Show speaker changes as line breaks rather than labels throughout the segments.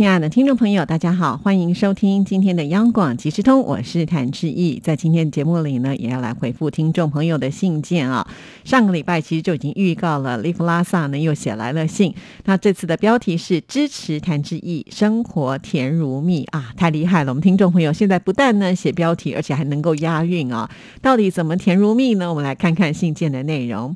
亲爱的听众朋友，大家好，欢迎收听今天的央广即时通，我是谭志毅。在今天的节目里呢，也要来回复听众朋友的信件啊。上个礼拜其实就已经预告了，利弗拉萨呢又写来了信。那这次的标题是支持谭志毅，生活甜如蜜啊，太厉害了！我们听众朋友现在不但呢写标题，而且还能够押韵啊。到底怎么甜如蜜呢？我们来看看信件的内容。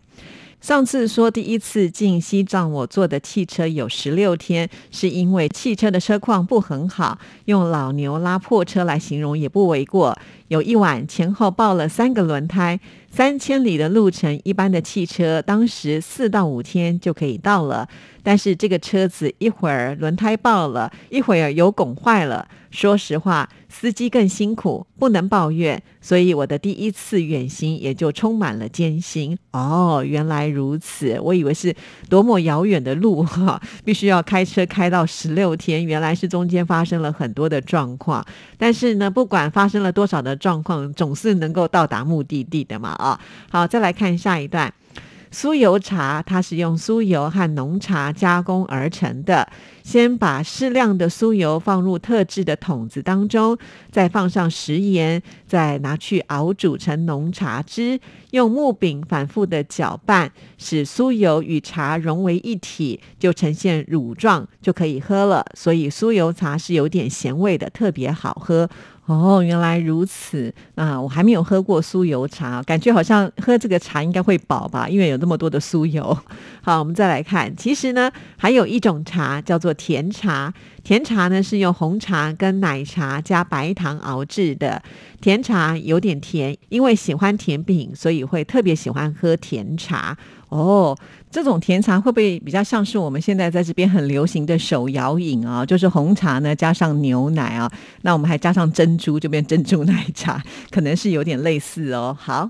上次说第一次进西藏，我坐的汽车有十六天，是因为汽车的车况不很好，用老牛拉破车来形容也不为过。有一晚前后爆了三个轮胎，三千里的路程，一般的汽车当时四到五天就可以到了，但是这个车子一会儿轮胎爆了，一会儿油拱坏了。说实话，司机更辛苦，不能抱怨，所以我的第一次远行也就充满了艰辛。哦，原来如此，我以为是多么遥远的路哈，必须要开车开到十六天，原来是中间发生了很多的状况。但是呢，不管发生了多少的状况，总是能够到达目的地的嘛啊。好，再来看下一段。酥油茶，它是用酥油和浓茶加工而成的。先把适量的酥油放入特制的桶子当中，再放上食盐，再拿去熬煮成浓茶汁。用木柄反复的搅拌，使酥油与茶融为一体，就呈现乳状，就可以喝了。所以酥油茶是有点咸味的，特别好喝。哦，原来如此啊！我还没有喝过酥油茶，感觉好像喝这个茶应该会饱吧，因为有那么多的酥油。好，我们再来看，其实呢，还有一种茶叫做甜茶。甜茶呢是用红茶跟奶茶加白糖熬制的。甜茶有点甜，因为喜欢甜品，所以会特别喜欢喝甜茶。哦，这种甜茶会不会比较像是我们现在在这边很流行的手摇饮啊？就是红茶呢加上牛奶啊，那我们还加上珍珠，就变珍珠奶茶，可能是有点类似哦。好。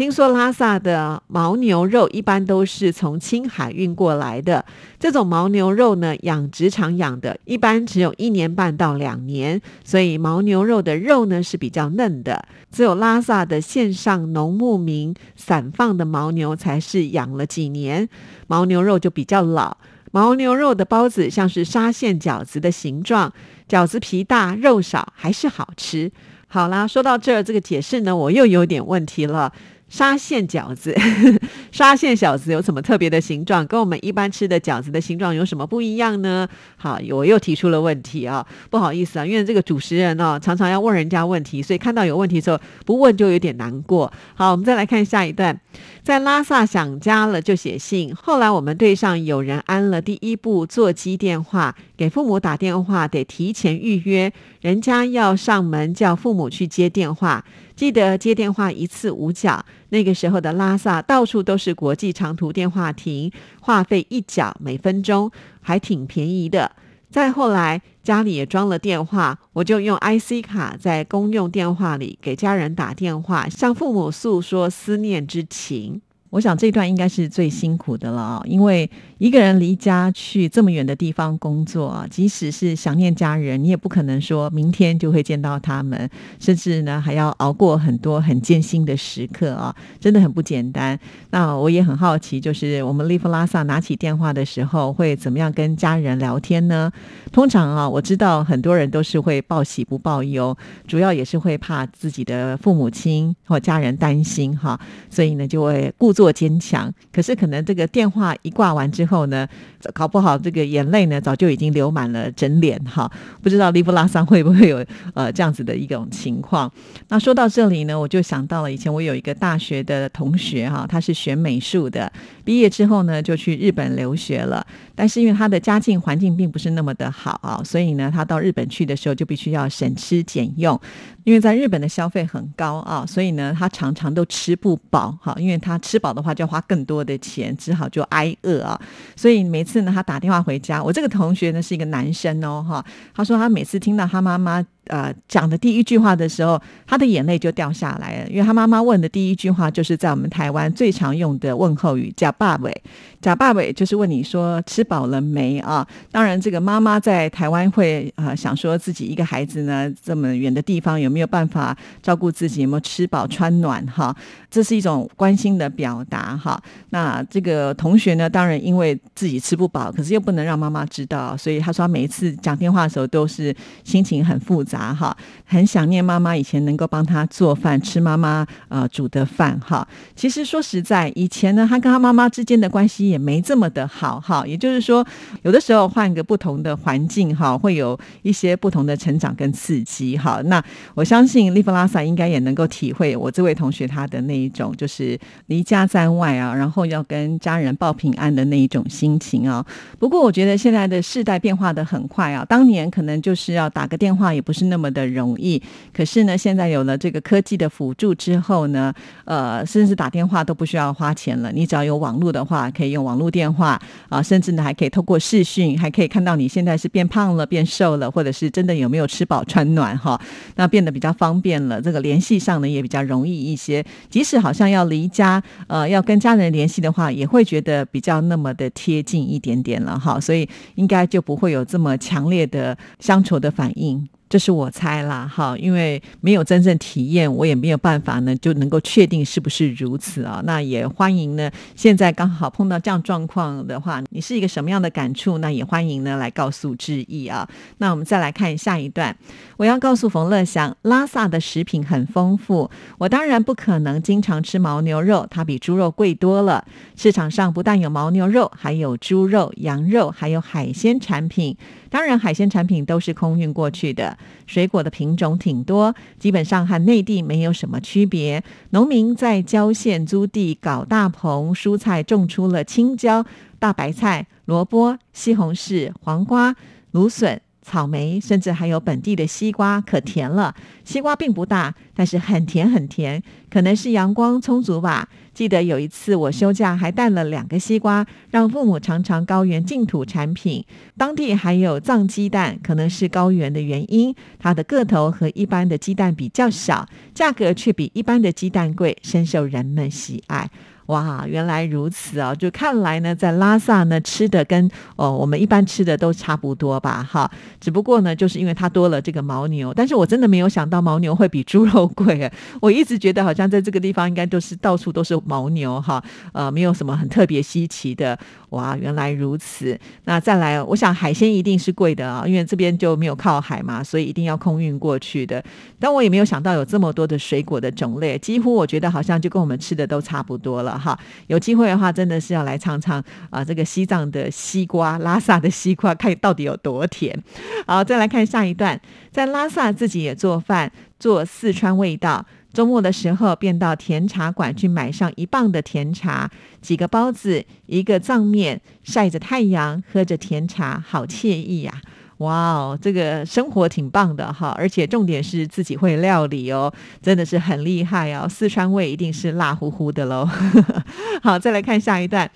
听说拉萨的牦牛肉一般都是从青海运过来的。这种牦牛肉呢，养殖场养的，一般只有一年半到两年，所以牦牛肉的肉呢是比较嫩的。只有拉萨的线上农牧民散放的牦牛才是养了几年，牦牛肉就比较老。牦牛肉的包子像是沙县饺子的形状，饺子皮大肉少，还是好吃。好啦，说到这儿，这个解释呢，我又有点问题了。沙县饺子，沙县饺子有什么特别的形状？跟我们一般吃的饺子的形状有什么不一样呢？好，我又提出了问题啊，不好意思啊，因为这个主持人哦，常常要问人家问题，所以看到有问题的时候不问就有点难过。好，我们再来看下一段，在拉萨想家了就写信，后来我们队上有人安了第一部座机电话，给父母打电话得提前预约，人家要上门叫父母去接电话。记得接电话一次五角，那个时候的拉萨到处都是国际长途电话亭，话费一角每分钟，还挺便宜的。再后来家里也装了电话，我就用 IC 卡在公用电话里给家人打电话，向父母诉说思念之情。我想这段应该是最辛苦的了，因为一个人离家去这么远的地方工作，即使是想念家人，你也不可能说明天就会见到他们，甚至呢还要熬过很多很艰辛的时刻啊，真的很不简单。那我也很好奇，就是我们利弗拉萨拿起电话的时候会怎么样跟家人聊天呢？通常啊，我知道很多人都是会报喜不报忧，主要也是会怕自己的父母亲或家人担心哈，所以呢就会故。做坚强，可是可能这个电话一挂完之后呢，搞不好这个眼泪呢早就已经流满了整脸哈。不知道利布拉桑会不会有 呃这样子的一种情况？那说到这里呢，我就想到了以前我有一个大学的同学哈，他是学美术的，毕业之后呢就去日本留学了。但是因为他的家境环境并不是那么的好啊，所以呢他到日本去的时候就必须要省吃俭用。因为在日本的消费很高啊，所以呢他常常都吃不饱哈，因为他吃饱。的话就要花更多的钱，只好就挨饿啊。所以每呢，他打电话回家，我这个同学呢是一个男生哦，哈，他说他每次听到他妈妈。呃讲的第一句话的时候，他的眼泪就掉下来了，因为他妈妈问的第一句话就是在我们台湾最常用的问候语，叫“爸伟”。假爸伟就是问你说吃饱了没啊？当然，这个妈妈在台湾会啊想说自己一个孩子呢这么远的地方有没有办法照顾自己，有没有吃饱穿暖哈？这是一种关心的表达哈。那这个同学呢，当然因为自己吃不饱，可是又不能让妈妈知道，所以他说每一次讲电话的时候都是心情很复杂哈，很想念妈妈以前能够帮他做饭，吃妈妈呃煮的饭哈。其实说实在，以前呢，他跟他妈妈之间的关系。也没这么的好哈，也就是说，有的时候换个不同的环境哈，会有一些不同的成长跟刺激哈。那我相信利弗拉萨应该也能够体会我这位同学他的那一种，就是离家在外啊，然后要跟家人报平安的那一种心情啊。不过我觉得现在的世代变化的很快啊，当年可能就是要打个电话也不是是那么的容易，可是呢，现在有了这个科技的辅助之后呢，呃，甚至打电话都不需要花钱了，你只要有网络的话，可以用。网络电话啊，甚至呢还可以透过视讯，还可以看到你现在是变胖了、变瘦了，或者是真的有没有吃饱穿暖哈，那变得比较方便了。这个联系上呢也比较容易一些，即使好像要离家，呃，要跟家人联系的话，也会觉得比较那么的贴近一点点了哈，所以应该就不会有这么强烈的乡愁的反应。这是我猜啦，哈，因为没有真正体验，我也没有办法呢，就能够确定是不是如此啊。那也欢迎呢，现在刚好碰到这样状况的话，你是一个什么样的感触？那也欢迎呢来告诉志毅啊。那我们再来看下一段，我要告诉冯乐祥，拉萨的食品很丰富，我当然不可能经常吃牦牛肉，它比猪肉贵多了。市场上不但有牦牛肉，还有猪肉、羊肉，还有海鲜产品。当然，海鲜产品都是空运过去的。水果的品种挺多，基本上和内地没有什么区别。农民在郊县租地搞大棚，蔬菜种出了青椒、大白菜、萝卜、西红柿、黄瓜、芦笋。草莓，甚至还有本地的西瓜，可甜了。西瓜并不大，但是很甜很甜，可能是阳光充足吧。记得有一次我休假，还带了两个西瓜，让父母尝尝高原净土产品。当地还有藏鸡蛋，可能是高原的原因，它的个头和一般的鸡蛋比较小，价格却比一般的鸡蛋贵，深受人们喜爱。哇，原来如此啊！就看来呢，在拉萨呢吃的跟哦我们一般吃的都差不多吧，哈。只不过呢，就是因为它多了这个牦牛，但是我真的没有想到牦牛会比猪肉贵。我一直觉得好像在这个地方应该都是到处都是牦牛哈，呃，没有什么很特别稀奇的。哇，原来如此。那再来，我想海鲜一定是贵的啊，因为这边就没有靠海嘛，所以一定要空运过去的。但我也没有想到有这么多的水果的种类，几乎我觉得好像就跟我们吃的都差不多了。哈，有机会的话，真的是要来尝尝啊，这个西藏的西瓜，拉萨的西瓜，看到底有多甜。好，再来看下一段，在拉萨自己也做饭，做四川味道。周末的时候，便到甜茶馆去买上一磅的甜茶，几个包子，一个藏面，晒着太阳，喝着甜茶，好惬意呀。哇哦，这个生活挺棒的哈，而且重点是自己会料理哦，真的是很厉害哦。四川味一定是辣乎乎的喽。好，再来看下一段。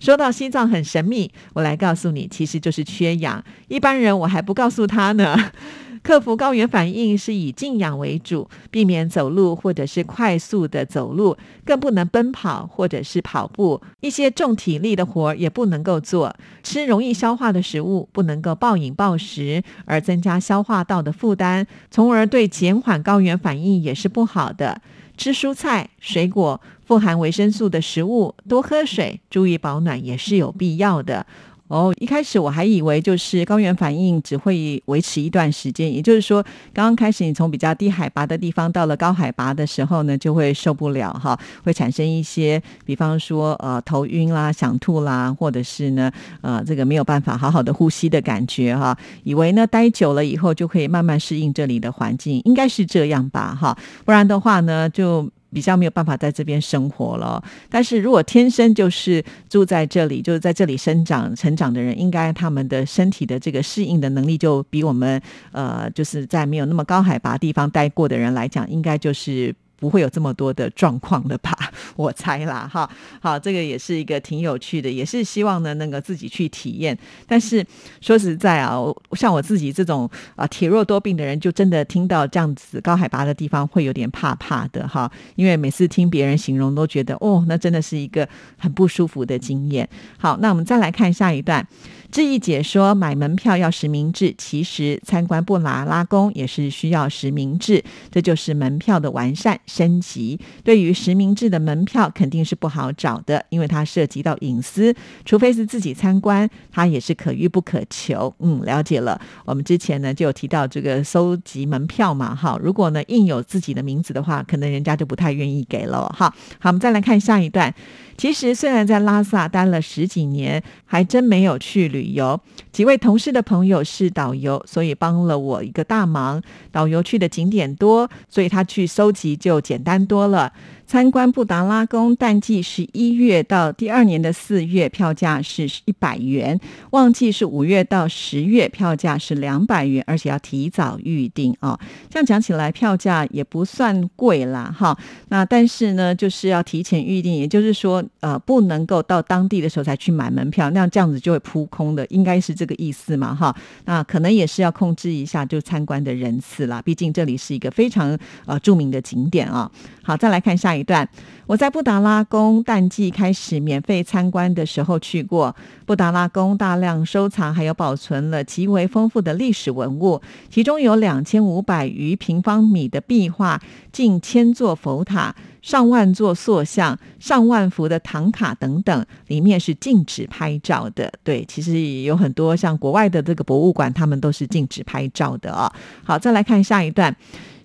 说到西藏很神秘，我来告诉你，其实就是缺氧。一般人我还不告诉他呢。克服高原反应是以静养为主，避免走路或者是快速的走路，更不能奔跑或者是跑步。一些重体力的活也不能够做。吃容易消化的食物，不能够暴饮暴食，而增加消化道的负担，从而对减缓高原反应也是不好的。吃蔬菜、水果，富含维生素的食物，多喝水，注意保暖也是有必要的。哦，一开始我还以为就是高原反应只会维持一段时间，也就是说，刚刚开始你从比较低海拔的地方到了高海拔的时候呢，就会受不了哈，会产生一些，比方说呃头晕啦、想吐啦，或者是呢呃这个没有办法好好的呼吸的感觉哈，以为呢待久了以后就可以慢慢适应这里的环境，应该是这样吧哈，不然的话呢就。比较没有办法在这边生活了，但是如果天生就是住在这里，就是在这里生长成长的人，应该他们的身体的这个适应的能力就比我们呃，就是在没有那么高海拔地方待过的人来讲，应该就是。不会有这么多的状况了吧？我猜啦，哈，好，这个也是一个挺有趣的，也是希望呢，能够自己去体验。但是说实在啊，像我自己这种啊体弱多病的人，就真的听到这样子高海拔的地方会有点怕怕的哈，因为每次听别人形容都觉得哦，那真的是一个很不舒服的经验。好，那我们再来看下一段。志毅解说买门票要实名制，其实参观布达拉宫也是需要实名制，这就是门票的完善升级。对于实名制的门票，肯定是不好找的，因为它涉及到隐私，除非是自己参观，它也是可遇不可求。嗯，了解了。我们之前呢就有提到这个收集门票嘛，哈，如果呢印有自己的名字的话，可能人家就不太愿意给了。哈，好，我们再来看下一段。其实虽然在拉萨待了十几年，还真没有去旅游。几位同事的朋友是导游，所以帮了我一个大忙。导游去的景点多，所以他去收集就简单多了。参观布达拉宫，淡季十一月到第二年的四月，票价是一百元；旺季是五月到十月，票价是两百元，而且要提早预定哦。这样讲起来，票价也不算贵啦，哈。那但是呢，就是要提前预定，也就是说，呃，不能够到当地的时候才去买门票，那样这样子就会扑空的，应该是这个意思嘛，哈。那可能也是要控制一下就参观的人次啦，毕竟这里是一个非常呃著名的景点啊。好，再来看下一一段。我在布达拉宫淡季开始免费参观的时候去过。布达拉宫大量收藏还有保存了极为丰富的历史文物，其中有两千五百余平方米的壁画，近千座佛塔，上万座塑像，上万幅的唐卡等等，里面是禁止拍照的。对，其实有很多像国外的这个博物馆，他们都是禁止拍照的啊。好，再来看下一段。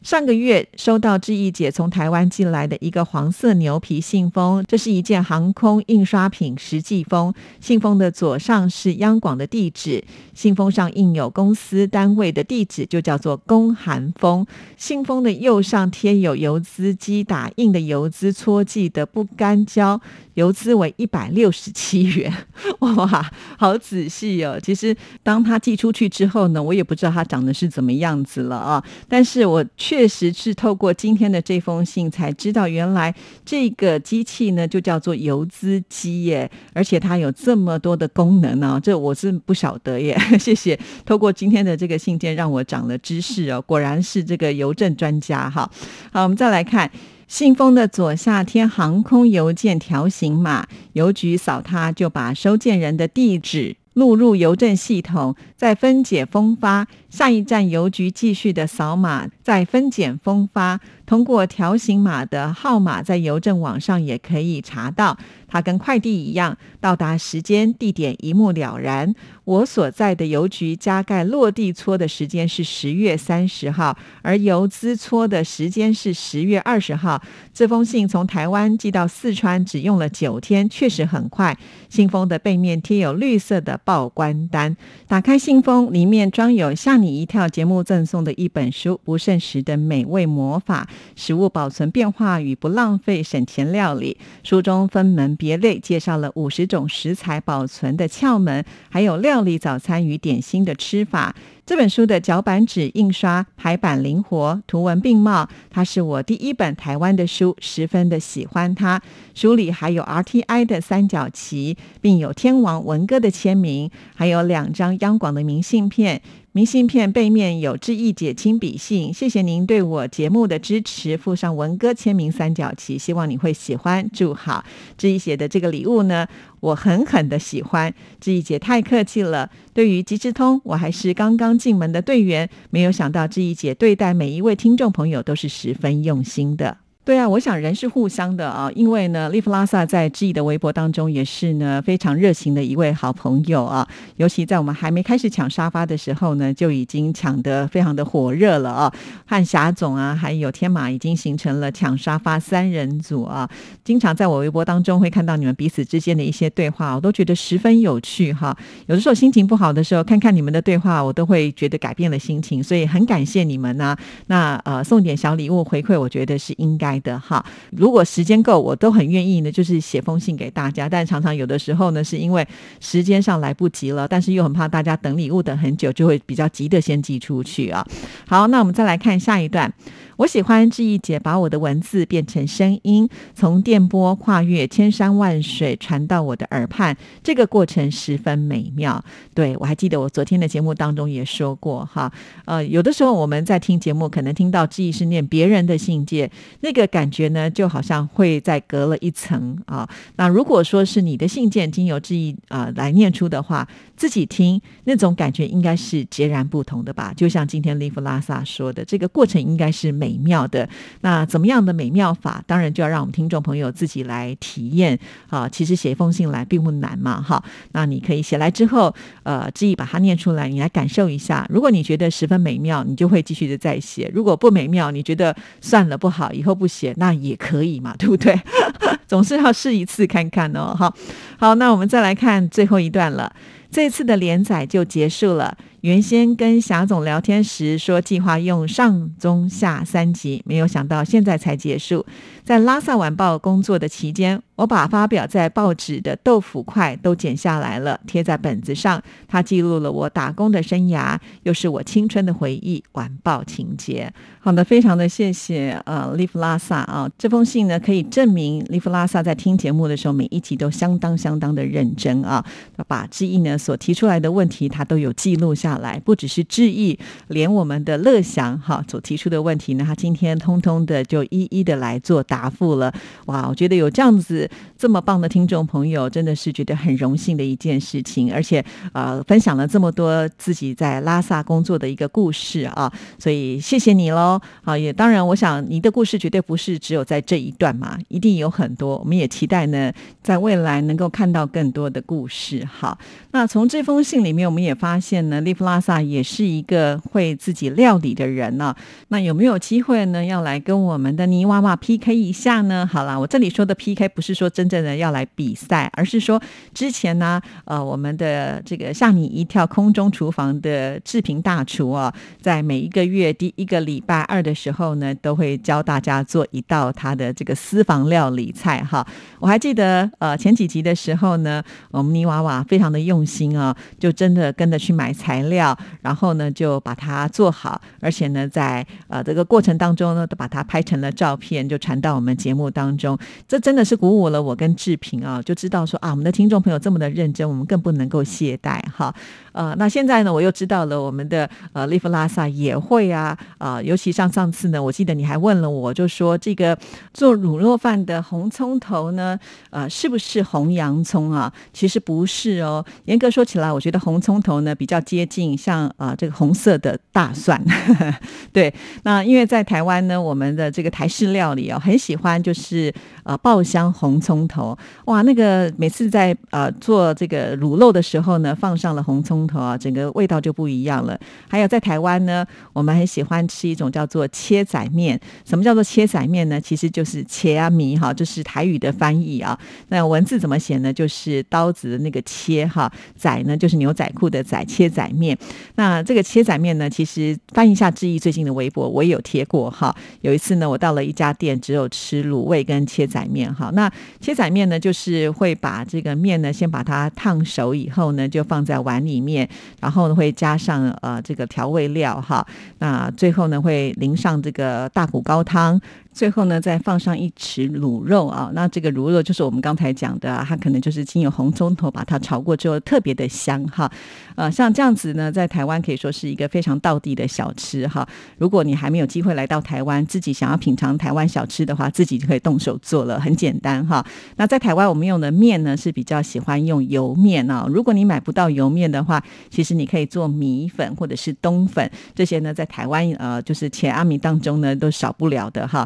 上个月收到志毅姐从台湾寄来的一个黄色牛皮信封，这是一件航空印刷品实际封。信封的左上是央广的地址，信封上印有公司单位的地址，就叫做公函封。信封的右上贴有邮资机打印的邮资戳记的不干胶。邮资为一百六十七元，哇，好仔细哦！其实当他寄出去之后呢，我也不知道它长得是怎么样子了啊。但是我确确实是透过今天的这封信才知道，原来这个机器呢就叫做邮资机耶，而且它有这么多的功能呢，这我是不晓得耶。谢谢，透过今天的这个信件让我长了知识哦，果然是这个邮政专家哈。好，我们再来看。信封的左下贴航空邮件条形码，邮局扫它就把收件人的地址录入邮政系统，再分解封发。下一站邮局继续的扫码，再分拣封发。通过条形码的号码，在邮政网上也可以查到。它跟快递一样，到达时间、地点一目了然。我所在的邮局加盖落地搓的时间是十月三十号，而邮资搓的时间是十月二十号。这封信从台湾寄到四川只用了九天，确实很快。信封的背面贴有绿色的报关单，打开信封，里面装有吓你一跳节目赠送的一本书《不剩食的美味魔法》，食物保存变化与不浪费省钱料理。书中分门。别类介绍了五十种食材保存的窍门，还有料理早餐与点心的吃法。这本书的脚板纸印刷排版灵活，图文并茂。它是我第一本台湾的书，十分的喜欢它。书里还有 RTI 的三角旗，并有天王文哥的签名，还有两张央广的明信片。明信片背面有志毅姐亲笔信，谢谢您对我节目的支持，附上文哥签名三角旗，希望你会喜欢。祝好，志毅写的这个礼物呢，我狠狠的喜欢。志毅姐太客气了，对于吉之通，我还是刚刚进门的队员，没有想到志毅姐对待每一位听众朋友都是十分用心的。对啊，我想人是互相的啊，因为呢，利弗拉萨在志毅的微博当中也是呢非常热情的一位好朋友啊，尤其在我们还没开始抢沙发的时候呢，就已经抢得非常的火热了啊。和霞总啊，还有天马已经形成了抢沙发三人组啊，经常在我微博当中会看到你们彼此之间的一些对话，我都觉得十分有趣哈。有的时候心情不好的时候，看看你们的对话，我都会觉得改变了心情，所以很感谢你们呢。那呃，送点小礼物回馈，我觉得是应该。的哈。如果时间够，我都很愿意呢，就是写封信给大家。但常常有的时候呢，是因为时间上来不及了，但是又很怕大家等礼物等很久，就会比较急的先寄出去啊。好，那我们再来看下一段。我喜欢志毅姐把我的文字变成声音，从电波跨越千山万水传到我的耳畔，这个过程十分美妙。对我还记得我昨天的节目当中也说过哈，呃，有的时候我们在听节目，可能听到志毅是念别人的信件，那个感觉呢，就好像会再隔了一层啊。那如果说是你的信件经由志毅啊来念出的话，自己听那种感觉应该是截然不同的吧？就像今天利弗拉萨说的，这个过程应该是美。美妙的那怎么样的美妙法？当然就要让我们听众朋友自己来体验啊！其实写一封信来并不难嘛，哈。那你可以写来之后，呃，志毅把它念出来，你来感受一下。如果你觉得十分美妙，你就会继续的再写；如果不美妙，你觉得算了不好，以后不写，那也可以嘛，对不对？总是要试一次看看哦。好，好，那我们再来看最后一段了。这次的连载就结束了。原先跟霞总聊天时说计划用上中下三集，没有想到现在才结束。在拉萨晚报工作的期间，我把发表在报纸的豆腐块都剪下来了，贴在本子上。它记录了我打工的生涯，又是我青春的回忆。晚报情节，好的，非常的谢谢呃，利弗拉萨啊，这封信呢可以证明利弗拉萨在听节目的时候，每一集都相当相当的认真啊，把志毅呢所提出来的问题，他都有记录下。来，不只是致意，连我们的乐祥哈所提出的问题呢，他今天通通的就一一的来做答复了。哇，我觉得有这样子这么棒的听众朋友，真的是觉得很荣幸的一件事情。而且呃，分享了这么多自己在拉萨工作的一个故事啊，所以谢谢你喽。好，也当然，我想你的故事绝对不是只有在这一段嘛，一定有很多。我们也期待呢，在未来能够看到更多的故事。好，那从这封信里面，我们也发现呢，利弗。拉萨也是一个会自己料理的人呢，那有没有机会呢？要来跟我们的泥娃娃 PK 一下呢？好啦，我这里说的 PK 不是说真正的要来比赛，而是说之前呢，呃，我们的这个吓你一跳空中厨房的志平大厨啊，在每一个月第一个礼拜二的时候呢，都会教大家做一道他的这个私房料理菜哈。我还记得呃前几集的时候呢，我们泥娃娃非常的用心啊，就真的跟着去买材料。然后呢就把它做好，而且呢在呃这个过程当中呢，都把它拍成了照片，就传到我们节目当中。这真的是鼓舞了我跟志平啊，就知道说啊，我们的听众朋友这么的认真，我们更不能够懈怠哈。呃，那现在呢，我又知道了，我们的呃利弗拉萨也会啊啊，尤其像上次呢，我记得你还问了我，就说这个做卤肉饭的红葱头呢，呃，是不是红洋葱啊？其实不是哦，严格说起来，我觉得红葱头呢比较接近。像啊，这个红色的大蒜，对，那因为在台湾呢，我们的这个台式料理哦，很喜欢就是呃爆香红葱头，哇，那个每次在呃做这个卤肉的时候呢，放上了红葱头啊，整个味道就不一样了。还有在台湾呢，我们很喜欢吃一种叫做切仔面。什么叫做切仔面呢？其实就是切啊米哈，就是台语的翻译啊。那文字怎么写呢？就是刀子的那个切哈，仔呢就是牛仔裤的仔，切仔面。面那这个切仔面呢，其实翻一下志毅最近的微博，我也有贴过哈。有一次呢，我到了一家店，只有吃卤味跟切仔面哈。那切仔面呢，就是会把这个面呢，先把它烫熟以后呢，就放在碗里面，然后呢会加上呃这个调味料哈。那最后呢会淋上这个大骨高汤。最后呢，再放上一匙卤肉啊，那这个卤肉就是我们刚才讲的，它可能就是经由红葱头把它炒过之后特别的香哈。呃，像这样子呢，在台湾可以说是一个非常道地的小吃哈。如果你还没有机会来到台湾，自己想要品尝台湾小吃的话，自己就可以动手做了，很简单哈。那在台湾我们用的面呢是比较喜欢用油面啊。如果你买不到油面的话，其实你可以做米粉或者是冬粉，这些呢在台湾呃就是前阿米当中呢都少不了的哈。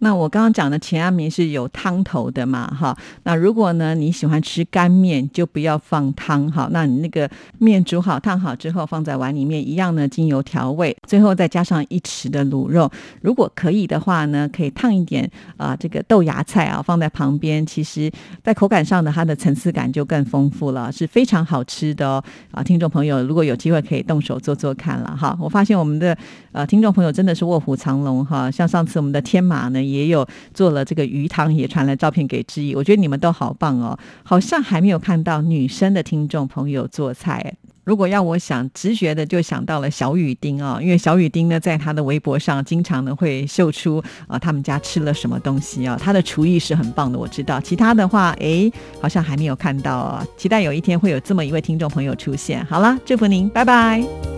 那我刚刚讲的前阿米是有汤头的嘛，哈。那如果呢你喜欢吃干面，就不要放汤哈。那你那个面煮好烫好之后，放在碗里面，一样呢精油调味，最后再加上一匙的卤肉。如果可以的话呢，可以烫一点啊这个豆芽菜啊放在旁边。其实，在口感上呢，它的层次感就更丰富了，是非常好吃的哦。啊，听众朋友，如果有机会可以动手做做看了哈。我发现我们的呃听众朋友真的是卧虎藏龙哈。像上次我们的天马呢。也有做了这个鱼汤，也传了照片给志毅。我觉得你们都好棒哦，好像还没有看到女生的听众朋友做菜。如果要我想，直觉的就想到了小雨丁啊，因为小雨丁呢，在他的微博上经常呢会秀出啊他们家吃了什么东西啊，他的厨艺是很棒的，我知道。其他的话，哎，好像还没有看到啊，期待有一天会有这么一位听众朋友出现。好了，祝福您，拜拜。